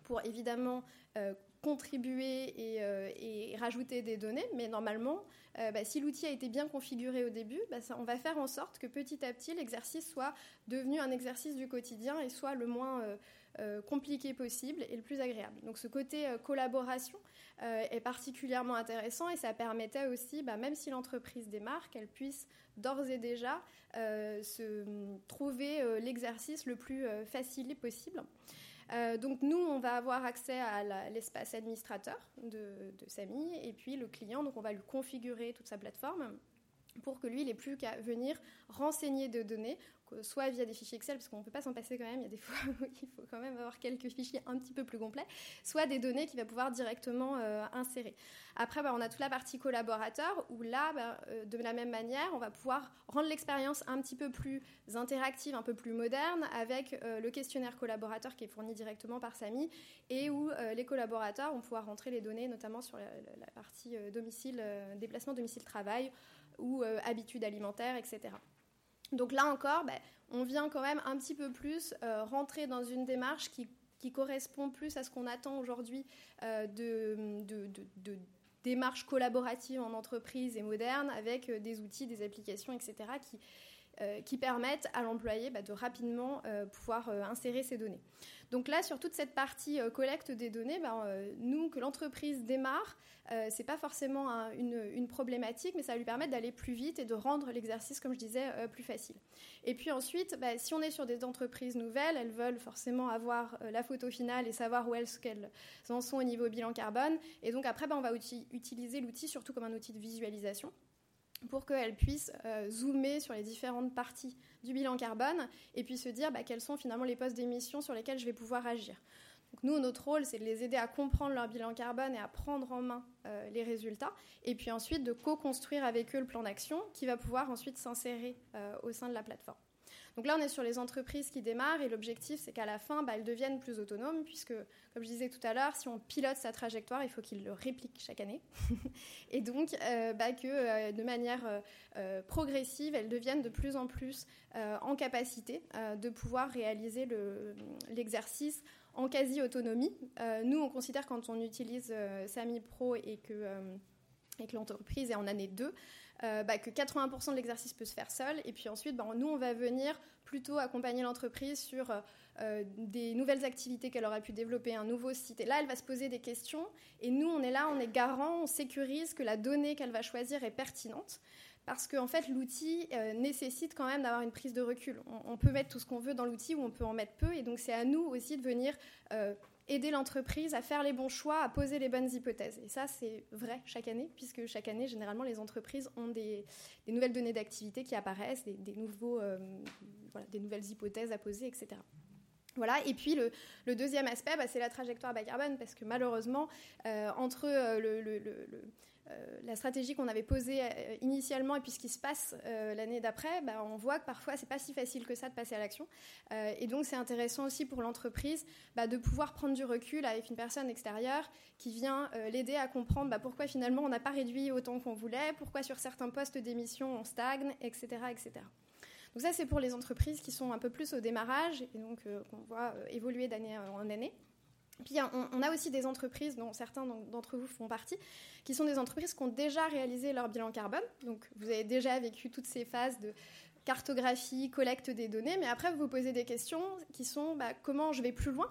pour évidemment euh, contribuer euh, et, rajouter des données, mais normalement, euh, bah, si l'outil a été bien configuré au début, bah, on va faire en sorte que petit à petit, l'exercice soit devenu un exercice du quotidien et soit le moins compliqué possible et le plus agréable. Donc ce côté collaboration est particulièrement intéressant et ça permettait aussi, bah, même si l'entreprise démarre, qu'elle puisse d'ores et déjà se trouver l'exercice le plus facile possible. Euh, donc nous, on va avoir accès à l'espace administrateur de, de, Samy et puis le client, donc on va lui configurer toute sa plateforme pour que lui, il n'ait plus qu'à venir renseigner de données soit via des fichiers Excel, parce qu'on ne peut pas s'en passer quand même, il y a des fois [laughs] où il faut quand même avoir quelques fichiers un petit peu plus complets, soit des données qu'il va pouvoir directement euh, insérer. Après, bah, on a toute la partie collaborateur, où là, bah, euh, de la même manière, on va pouvoir rendre l'expérience un petit peu plus interactive, un peu plus moderne, avec euh, le questionnaire collaborateur qui est fourni directement par Samy, et où les collaborateurs vont pouvoir rentrer les données, notamment sur la, la partie domicile, déplacement domicile-travail, ou habitudes alimentaires, etc. Donc là encore, ben, on vient quand même un petit peu plus euh, rentrer dans une démarche qui, correspond plus à ce qu'on attend aujourd'hui euh, de, de, démarche collaborative en entreprise et moderne avec euh, des outils, des applications, etc. qui permettent à l'employé bah, de rapidement pouvoir insérer ces données. Donc là, sur toute cette partie collecte des données, bah, nous, que l'entreprise démarre, euh, c'est pas forcément une, problématique, mais ça va lui permettre d'aller plus vite et de rendre l'exercice, comme je disais, euh, plus facile. Et puis ensuite, bah, si on est sur des entreprises nouvelles, elles veulent forcément avoir euh, la photo finale et savoir où qu'elles en sont au niveau bilan carbone. Et donc après, on va utiliser l'outil surtout comme un outil de visualisation pour qu'elles puissent zoomer sur les différentes parties du bilan carbone et puis se dire bah, quels sont finalement les postes d'émission sur lesquels je vais pouvoir agir nous, notre rôle, c'est de les aider à comprendre leur bilan carbone et à prendre en main euh, les résultats, et puis ensuite de co-construire avec eux le plan d'action qui va pouvoir ensuite s'insérer euh, au sein de la plateforme. Donc là, on est sur les entreprises qui démarrent et l'objectif, c'est qu'à la fin, bah, elles deviennent plus autonomes puisque, comme je disais tout à l'heure, si on pilote sa trajectoire, il faut qu'il le réplique chaque année. [laughs] et donc, euh, bah, que de manière progressive, elles deviennent de plus en plus en capacité de pouvoir réaliser l'exercice en quasi-autonomie. Euh, nous, on considère quand on utilise euh, Sami Pro et que, euh, et que l'entreprise est en année 2, bah, que 80% de l'exercice peut se faire seul. Et puis ensuite, bah, nous, on va venir plutôt accompagner l'entreprise sur des nouvelles activités qu'elle aurait pu développer, un nouveau site. Et là, elle va se poser des questions. Et nous, on est là, on est garant, on sécurise que la donnée qu'elle va choisir est pertinente parce qu'en fait, l'outil euh, nécessite quand même d'avoir une prise de recul. On, peut mettre tout ce qu'on veut dans l'outil ou on peut en mettre peu, et donc c'est à nous aussi de venir euh, aider l'entreprise à faire les bons choix, à poser les bonnes hypothèses. Et ça, c'est vrai chaque année, puisque chaque année, généralement, les entreprises ont des, nouvelles données d'activité qui apparaissent, des, nouveaux, euh, des nouvelles hypothèses à poser, etc. Voilà. Et puis le, deuxième aspect, bah, c'est la trajectoire bas carbone, parce que malheureusement, entre le, euh, la stratégie qu'on avait posée euh, initialement et puis ce qui se passe euh, l'année d'après, bah, on voit que parfois c'est pas si facile que ça de passer à l'action. et donc c'est intéressant aussi pour l'entreprise bah, de pouvoir prendre du recul avec une personne extérieure qui vient l'aider à comprendre bah, pourquoi finalement on n'a pas réduit autant qu'on voulait, pourquoi sur certains postes d'émission on stagne, etc., etc. Donc ça c'est pour les entreprises qui sont un peu plus au démarrage et donc qu'on voit évoluer d'année en année. Puis on, a aussi des entreprises, dont certains d'entre vous font partie, qui sont des entreprises qui ont déjà réalisé leur bilan carbone. Donc vous avez déjà vécu toutes ces phases de cartographie, collecte des données, mais après vous vous posez des questions qui sont bah, comment je vais plus loin,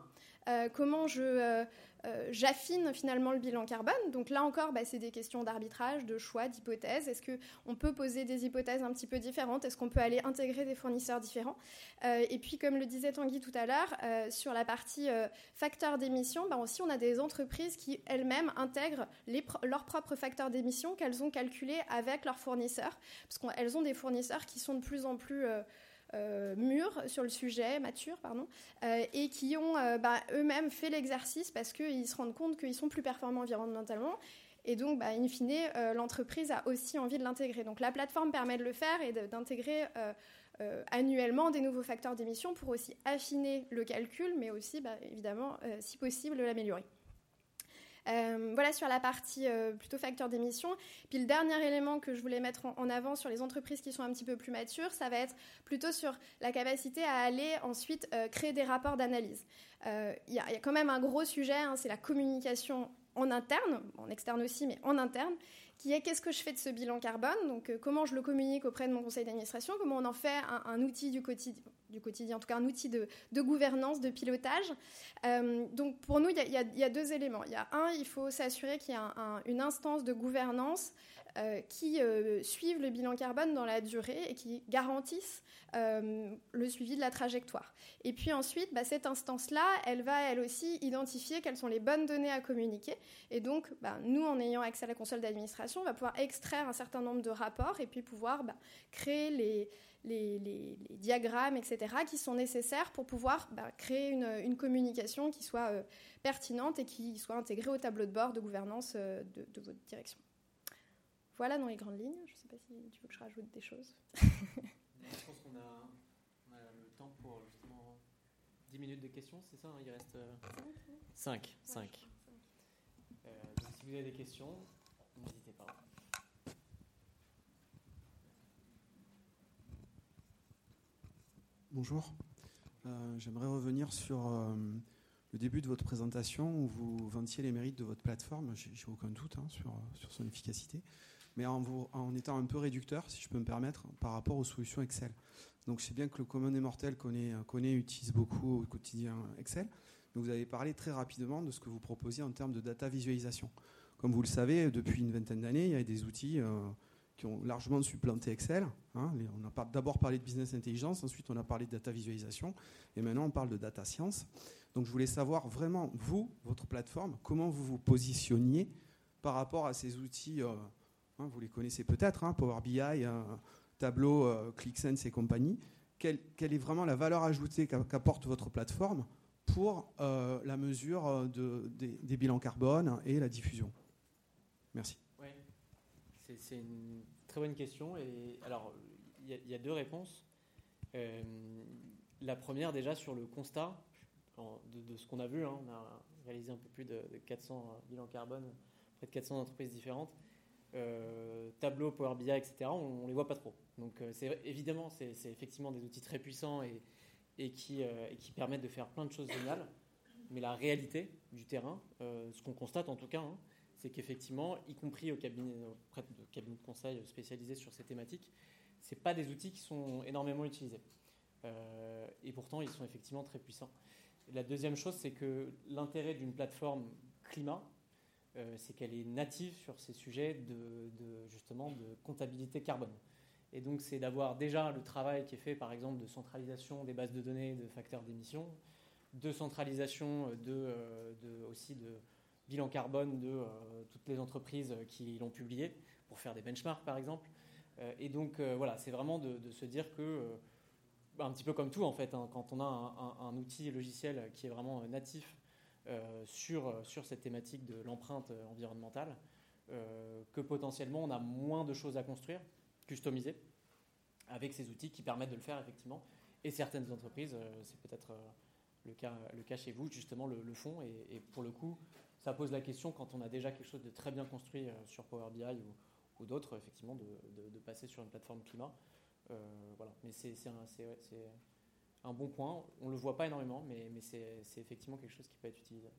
euh, comment je, euh, euh, j'affine finalement le bilan carbone. Donc là encore, bah, c'est des questions d'arbitrage, de choix, d'hypothèses. Est-ce qu'on peut poser des hypothèses un petit peu différentes? Est-ce qu'on peut aller intégrer des fournisseurs différents? Euh, Et puis, comme le disait Tanguy tout à l'heure, euh, sur la partie facteurs d'émission, bah, aussi on a des entreprises qui elles-mêmes intègrent leurs propres facteurs d'émission qu'elles ont calculés avec leurs fournisseurs, parce qu'elles ont des fournisseurs qui sont de plus en plus euh, mûrs sur le sujet, matures, pardon, euh, et qui ont euh, bah, eux-mêmes fait l'exercice parce qu'ils se rendent compte qu'ils sont plus performants environnementalement. Et donc, bah, in fine, l'entreprise a aussi envie de l'intégrer. Donc, la plateforme permet de le faire et d'intégrer annuellement des nouveaux facteurs d'émission pour aussi affiner le calcul, mais aussi, bah, évidemment, si possible, l'améliorer. Euh, voilà sur la partie euh, plutôt facteur d'émission. Puis le dernier élément que je voulais mettre en, avant sur les entreprises qui sont un petit peu plus matures, ça va être plutôt sur la capacité à aller ensuite euh, créer des rapports d'analyse. Il y, a quand même un gros sujet, hein, c'est la communication en interne, en externe aussi, mais en interne, qui est qu'est-ce que je fais de ce bilan carbone, donc comment je le communique auprès de mon conseil d'administration, comment on en fait un outil du quotidien, du quotidien, en tout cas un outil de, gouvernance, de pilotage? Euh, donc pour nous, il y, a deux éléments. Il y a un, il faut s'assurer qu'il y a une instance de gouvernance euh, qui euh, suive le bilan carbone dans la durée et qui garantisse le suivi de la trajectoire. Et puis ensuite, bah, cette instance-là, elle va elle aussi identifier quelles sont les bonnes données à communiquer. Et donc, bah, nous, en ayant accès à la console d'administration, on va pouvoir extraire un certain nombre de rapports et puis pouvoir bah, créer les diagrammes, etc., qui sont nécessaires pour pouvoir créer une, communication qui soit euh, pertinente et qui soit intégrée au tableau de bord de gouvernance euh, de, votre direction. Voilà dans les grandes lignes. Je ne sais pas si tu veux que je rajoute des choses. je pense qu'on a, le temps pour justement 10 minutes de questions, c'est ça hein Il reste 5. 5. Euh, si vous avez des questions, n'hésitez pas. Bonjour. Euh, j'aimerais revenir sur euh, le début de votre présentation où vous vantiez les mérites de votre plateforme. J'ai aucun doute hein, sur, sur, son efficacité, mais en, étant un peu réducteur, si je peux me permettre, par rapport aux solutions Excel. Donc, sais bien que le commun des mortels connaît, connaît utilise beaucoup au quotidien Excel. Vous avez parlé très rapidement de ce que vous proposiez en termes de data visualisation. Comme vous le savez, depuis une vingtaine d'années, il y a des outils. Euh, qui ont largement supplanté Excel. Hein. On a d'abord parlé de business intelligence, ensuite on a parlé de data visualisation, et maintenant on parle de data science. Donc je voulais savoir vraiment, vous, votre plateforme, comment vous vous positionniez par rapport à ces outils, euh, hein, vous les connaissez peut-être, hein, Power BI, euh, Tableau, euh, ClickSense et compagnie. Quelle, est vraiment la valeur ajoutée qu'apporte votre plateforme pour la mesure des bilans carbone et la diffusion? Merci. C'est une très bonne question. Et alors, il y, a deux réponses. Euh, la première, déjà, sur le constat de, ce qu'on a vu. Hein. on a réalisé un peu plus de, 400 bilans carbone, près de 400 entreprises différentes. Euh, tableau, Power BI, etc., on, ne les voit pas trop. Donc, euh, c'est évidemment, c'est effectivement des outils très puissants et, et qui, permettent de faire plein de choses géniales. Mais la réalité du terrain, ce qu'on constate en tout cas, hein, c'est qu'effectivement, y compris au cabinet, auprès de cabinets de conseil spécialisés sur ces thématiques, ce pas des outils qui sont énormément utilisés. Euh, et pourtant, ils sont effectivement très puissants. la deuxième chose, c'est que l'intérêt d'une plateforme climat, euh, c'est qu'elle est native sur ces sujets de, justement de comptabilité carbone. Et donc, c'est d'avoir déjà le travail qui est fait, par exemple, de centralisation des bases de données de facteurs d'émission, de centralisation de, euh, de aussi de, bilan carbone de euh, toutes les entreprises qui l'ont publié pour faire des benchmarks par exemple. Euh, et donc euh, voilà, c'est vraiment de, se dire que, un petit peu comme tout en fait, hein, quand on a un, outil logiciel qui est vraiment natif sur, sur cette thématique de l'empreinte environnementale, que potentiellement on a moins de choses à construire, customiser, avec ces outils qui permettent de le faire effectivement. Et certaines entreprises, c'est peut-être le cas, le cas chez vous, justement, le, font. Et, pour le coup, ça pose la question, quand on a déjà quelque chose de très bien construit euh, sur Power BI ou, d'autres, effectivement, de, passer sur une plateforme climat. Euh, voilà. Mais c'est un, bon point. On ne le voit pas énormément, mais, c'est effectivement quelque chose qui peut être utilisé.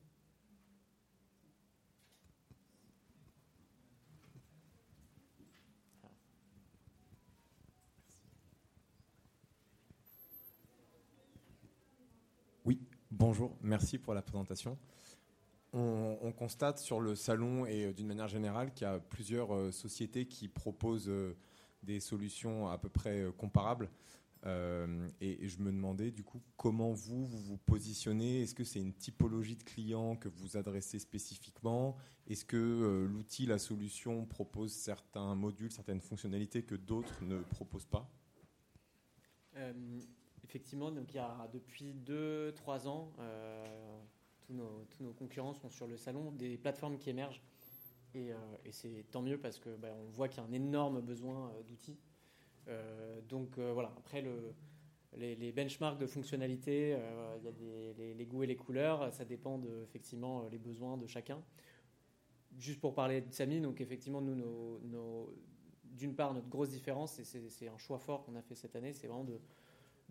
Oui, bonjour, merci pour la présentation. on, constate sur le salon et d'une manière générale qu'il y a plusieurs sociétés qui proposent des solutions à peu près comparables. Euh, et, je me demandais du coup comment vous vous, positionnez? Est-ce que c'est une typologie de clients que vous adressez spécifiquement? Est-ce que euh, l'outil, la solution propose certains modules, certaines fonctionnalités que d'autres ne proposent pas? Euh, Effectivement, donc il y a depuis 2-3 ans, tous nos, tous, nos, concurrents sont sur le salon, des plateformes qui émergent. Et, c'est tant mieux parce que bah, on voit qu'il y a un énorme besoin d'outils. Euh, donc euh, voilà, après le, les, benchmarks de fonctionnalité, euh, il y a les, goûts et les couleurs, ça dépend effectivement les besoins de chacun. Juste pour parler de Samy, donc effectivement nous, d'une part notre grosse différence, et c'est un choix fort qu'on a fait cette année, c'est vraiment de,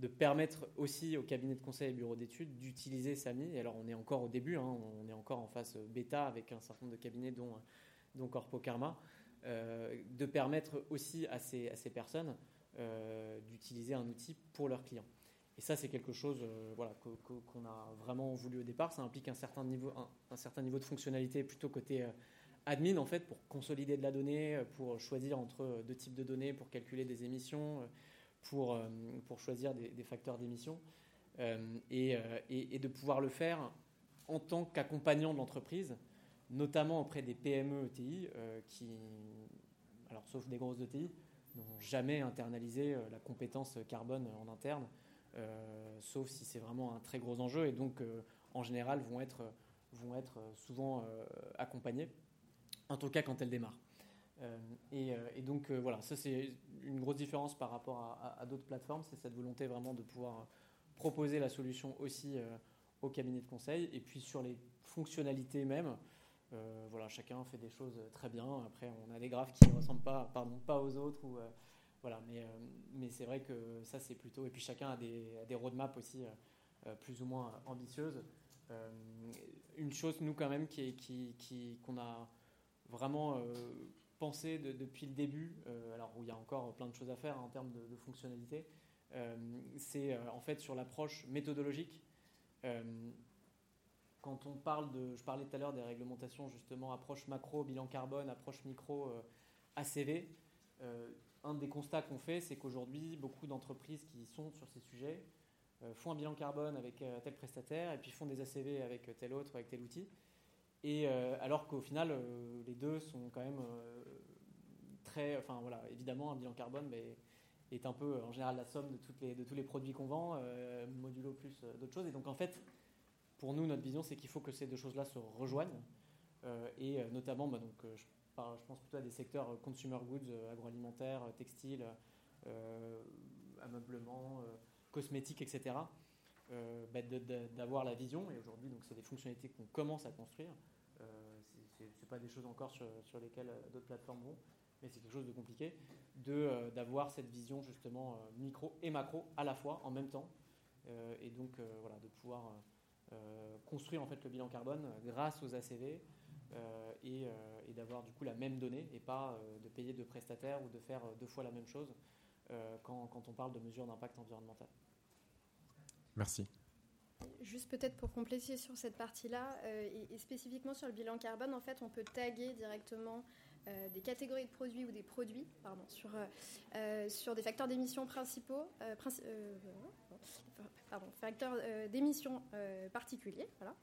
permettre aussi aux cabinets de conseil et bureaux d'études d'utiliser Samy. Et alors on est encore au début, hein, on est encore en phase bêta avec un certain nombre de cabinets dont, dont Corpo Karma. Euh, de permettre aussi à ces, personnes euh, d'utiliser un outil pour leurs clients. Et ça, c'est quelque chose euh, qu'on a vraiment voulu au départ. Ça implique un certain niveau, un, certain niveau de fonctionnalité plutôt côté admin, en fait, pour consolider de la donnée, pour choisir entre deux types de données, pour calculer des émissions, pour, choisir des, facteurs d'émission, et, de pouvoir le faire en tant qu'accompagnant de l'entreprise notamment auprès des PME ETI euh, qui, alors sauf des grosses ETI, n'ont jamais internalisé euh, la compétence carbone en interne, euh, sauf si c'est vraiment un très gros enjeu et donc en général vont être, vont être souvent accompagnées, en tout cas quand elles démarrent. Et, donc voilà, ça c'est une grosse différence par rapport à, à d'autres plateformes, c'est cette volonté vraiment de pouvoir proposer la solution aussi au cabinet de conseil et puis sur les fonctionnalités même. Euh, voilà, chacun fait des choses très bien. Après, on a des graphes qui ne ressemblent pas, pardon, pas aux autres. Ou, euh, voilà, mais, euh, mais c'est vrai que ça, c'est plutôt. Et puis chacun a des, des roadmaps aussi plus ou moins ambitieuses. une chose, nous, quand même, qui, qui, qui, qu'on a vraiment pensé depuis le début, alors où il y a encore plein de choses à faire en termes de, de fonctionnalité, c'est en fait sur l'approche méthodologique quand on parle de, je parlais tout à l'heure des réglementations justement approche macro, bilan carbone, approche micro, euh, ACV, euh, un des constats qu'on fait, c'est qu'aujourd'hui, beaucoup d'entreprises qui sont sur ces sujets euh, font un bilan carbone avec tel prestataire et puis font des ACV avec tel autre, avec tel outil. Et alors qu'au final, les deux sont quand même très, enfin voilà, évidemment, un bilan carbone mais, est un peu en général la somme de, toutes les, de tous les produits qu'on vend, modulo plus d'autres choses. Et donc en fait, pour nous, notre vision, c'est qu'il faut que ces deux choses-là se rejoignent. Euh, et euh, notamment, bah, donc, euh, je, pense plutôt à des secteurs consumer goods, agroalimentaire, textile, ameublement, cosmétique, etc. Bah, d'avoir la vision. Et aujourd'hui, donc, c'est des fonctionnalités qu'on commence à construire. Ce n'est pas des choses encore sur, lesquelles d'autres plateformes vont, mais c'est quelque chose de compliqué, d'avoir cette vision justement micro et macro à la fois, en même temps. et donc, voilà, de pouvoir euh, construire en fait le bilan carbone grâce aux ACV euh, et, euh, et d'avoir du coup la même donnée et pas de payer deux prestataires ou de faire deux fois la même chose quand, quand on parle de mesures d'impact environnemental. Merci. Juste peut-être pour compléter sur cette partie-là, et, spécifiquement sur le bilan carbone, en fait, on peut taguer directement des catégories de produits ou des produits pardon, sur, sur des facteurs d'émission principaux, pardon, facteur euh, d'émission euh, particulier. Voilà.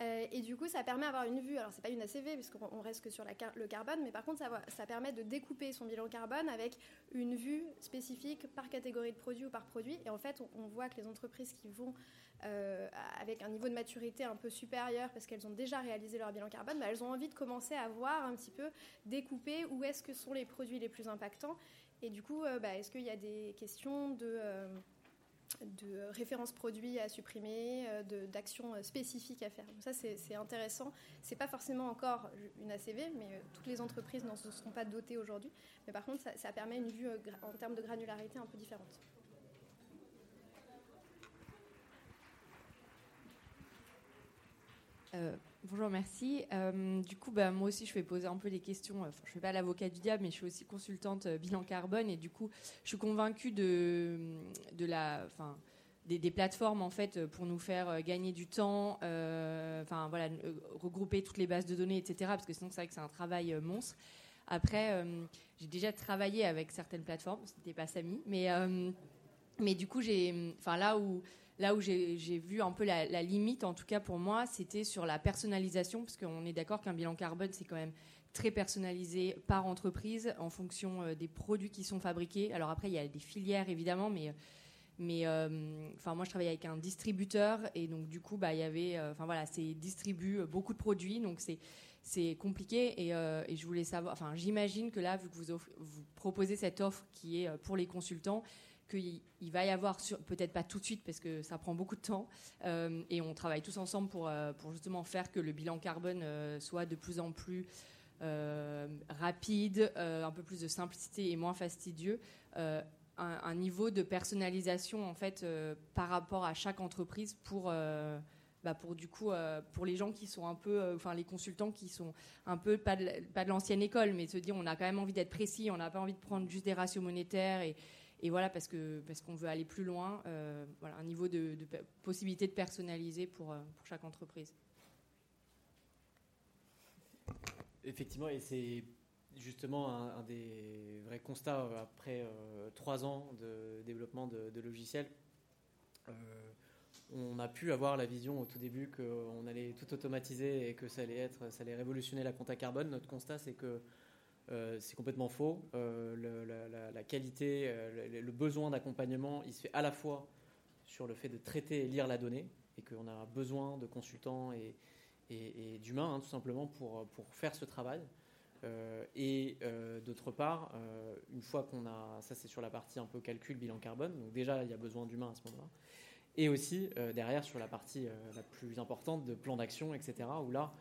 Euh, et du coup, ça permet d'avoir une vue. Alors, c'est pas une ACV, puisqu'on reste que sur la le carbone, mais par contre, ça, permet de découper son bilan carbone avec une vue spécifique par catégorie de produit ou par produit. Et en fait, on, voit que les entreprises qui vont avec un niveau de maturité un peu supérieur, parce qu'elles ont déjà réalisé leur bilan carbone, bah, elles ont envie de commencer à voir un petit peu découper où est-ce que sont les produits les plus impactants. Et du coup, bah, est-ce qu'il y a des questions de de références produits à supprimer, euh, d'actions euh, spécifiques à faire. Ça, c'est intéressant. C'est pas forcément encore une ACV, mais euh, toutes les entreprises n'en seront pas dotées aujourd'hui. Mais par contre, ça, permet une vue en termes de granularité un peu différente. Bonjour, merci. Euh, du coup, bah, moi aussi, je vais poser un peu les questions. je ne suis pas l'avocat du diable, mais je suis aussi consultante euh, bilan carbone. Et du coup, je suis convaincue de, la, des, plateformes en fait pour nous faire gagner du temps, enfin voilà, regrouper toutes les bases de données, etc. Parce que sinon c'est vrai que c'est un travail monstre. Après, j'ai déjà travaillé avec certaines plateformes, c'était pas Samy, mais mais du coup j'ai, enfin là où là où j'ai vu un peu la, limite, en tout cas pour moi, c'était sur la personnalisation, parce qu'on est d'accord qu'un bilan carbone c'est quand même très personnalisé par entreprise en fonction euh, des produits qui sont fabriqués. Alors après, il y a des filières évidemment, mais mais euh, enfin moi je travaillais avec un distributeur et donc du coup bah il y avait euh, enfin voilà c'est distribue beaucoup de produits donc c'est c'est compliqué et, et, je voulais savoir enfin j'imagine que là vu que vous vous proposez cette offre qui est pour les consultants qu'il va y avoir peut-être pas tout de suite parce que ça prend beaucoup de temps et on travaille tous ensemble pour pour justement faire que le bilan carbone soit de plus en plus euh, rapide, euh, un peu plus de simplicité et moins fastidieux. Euh, un, niveau de personnalisation en fait par rapport à chaque entreprise pour bah du coup pour les gens qui sont un peu les consultants qui sont un peu pas de, l'ancienne école mais se dire on a quand même envie d'être précis on n'a pas envie de prendre juste des ratios monétaires et voilà parce que parce qu'on veut aller plus loin voilà un niveau de, de, possibilité de personnaliser pour pour chaque entreprise Effectivement, et c'est justement un, des vrais constats euh, après euh, trois ans de développement de, logiciels. Euh, on a pu avoir la vision au tout début qu'on allait tout automatiser et que ça allait, être, ça allait révolutionner la compta carbone. Notre constat, c'est que c'est complètement faux. la, qualité, le, besoin d'accompagnement, il se fait à la fois sur le fait de traiter et lire la donnée, et qu'on a besoin de consultants et, d'humains, hein, tout simplement, pour, pour faire ce travail. Euh, et euh, d'autre part, euh, une fois qu'on a, ça c'est sur la partie un peu calcul, bilan carbone, donc déjà il y a besoin d'humains à ce moment-là, et aussi derrière sur la partie la plus importante de plan d'action, etc., où là,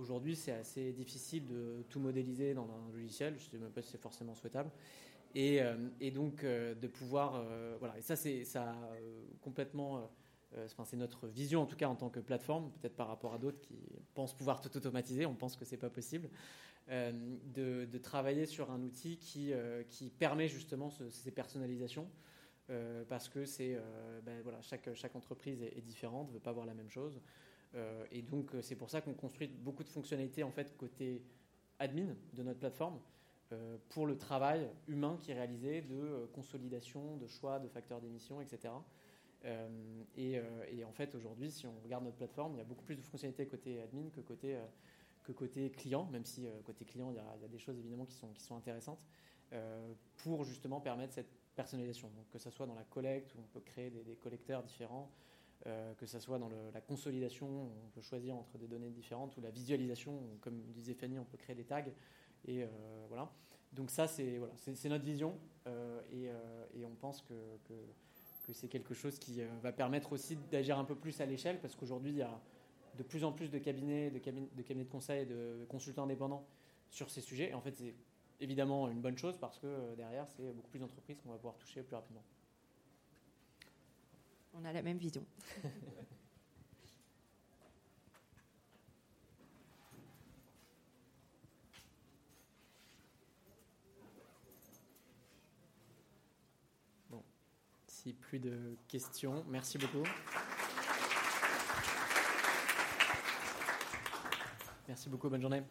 aujourd'hui c'est assez difficile de tout modéliser dans un logiciel, je ne sais même pas si c'est forcément souhaitable, et, et donc de pouvoir, voilà, et ça c'est ça complètement euh, c'est notre vision en tout cas en tant que plateforme, peut-être par rapport à d'autres qui pensent pouvoir tout automatiser, on pense que c'est pas possible, euh, de, travailler sur un outil qui, euh, qui permet justement ces personnalisations. parce que c'est ben voilà, chaque, chaque entreprise est, différente, ne veut pas voir la même chose. Et donc c'est pour ça qu'on construit beaucoup de fonctionnalités en fait côté admin de notre plateforme pour le travail humain qui est réalisé de consolidation, de choix de facteurs d'émission, etc. Euh, euh, et, en fait, aujourd'hui, si on regarde notre plateforme, il y a beaucoup plus de fonctionnalités côté admin que côté, euh, que côté client, même si côté client, il y, a, des choses évidemment qui sont, qui sont intéressantes, pour justement permettre cette personnalisation. Donc, que ce soit dans la collecte, où on peut créer des, collecteurs différents, que ce soit dans la consolidation, on peut choisir entre des données différentes, ou la visualisation, comme disait Fanny, on peut créer des tags. Et voilà. Donc ça, c'est notre vision, et, et, on pense que, c'est quelque chose qui euh, va permettre aussi d'agir un peu plus à l'échelle, parce qu'aujourd'hui, il y a de plus en plus de cabinets, de cabinets, de cabinets de conseil, de consultants indépendants sur ces sujets. Et en fait, c'est évidemment une bonne chose parce que euh, derrière, c'est beaucoup plus d'entreprises qu'on va pouvoir toucher plus rapidement. On a la même vision. [laughs] Si plus de questions, merci beaucoup. Merci beaucoup, bonne journée.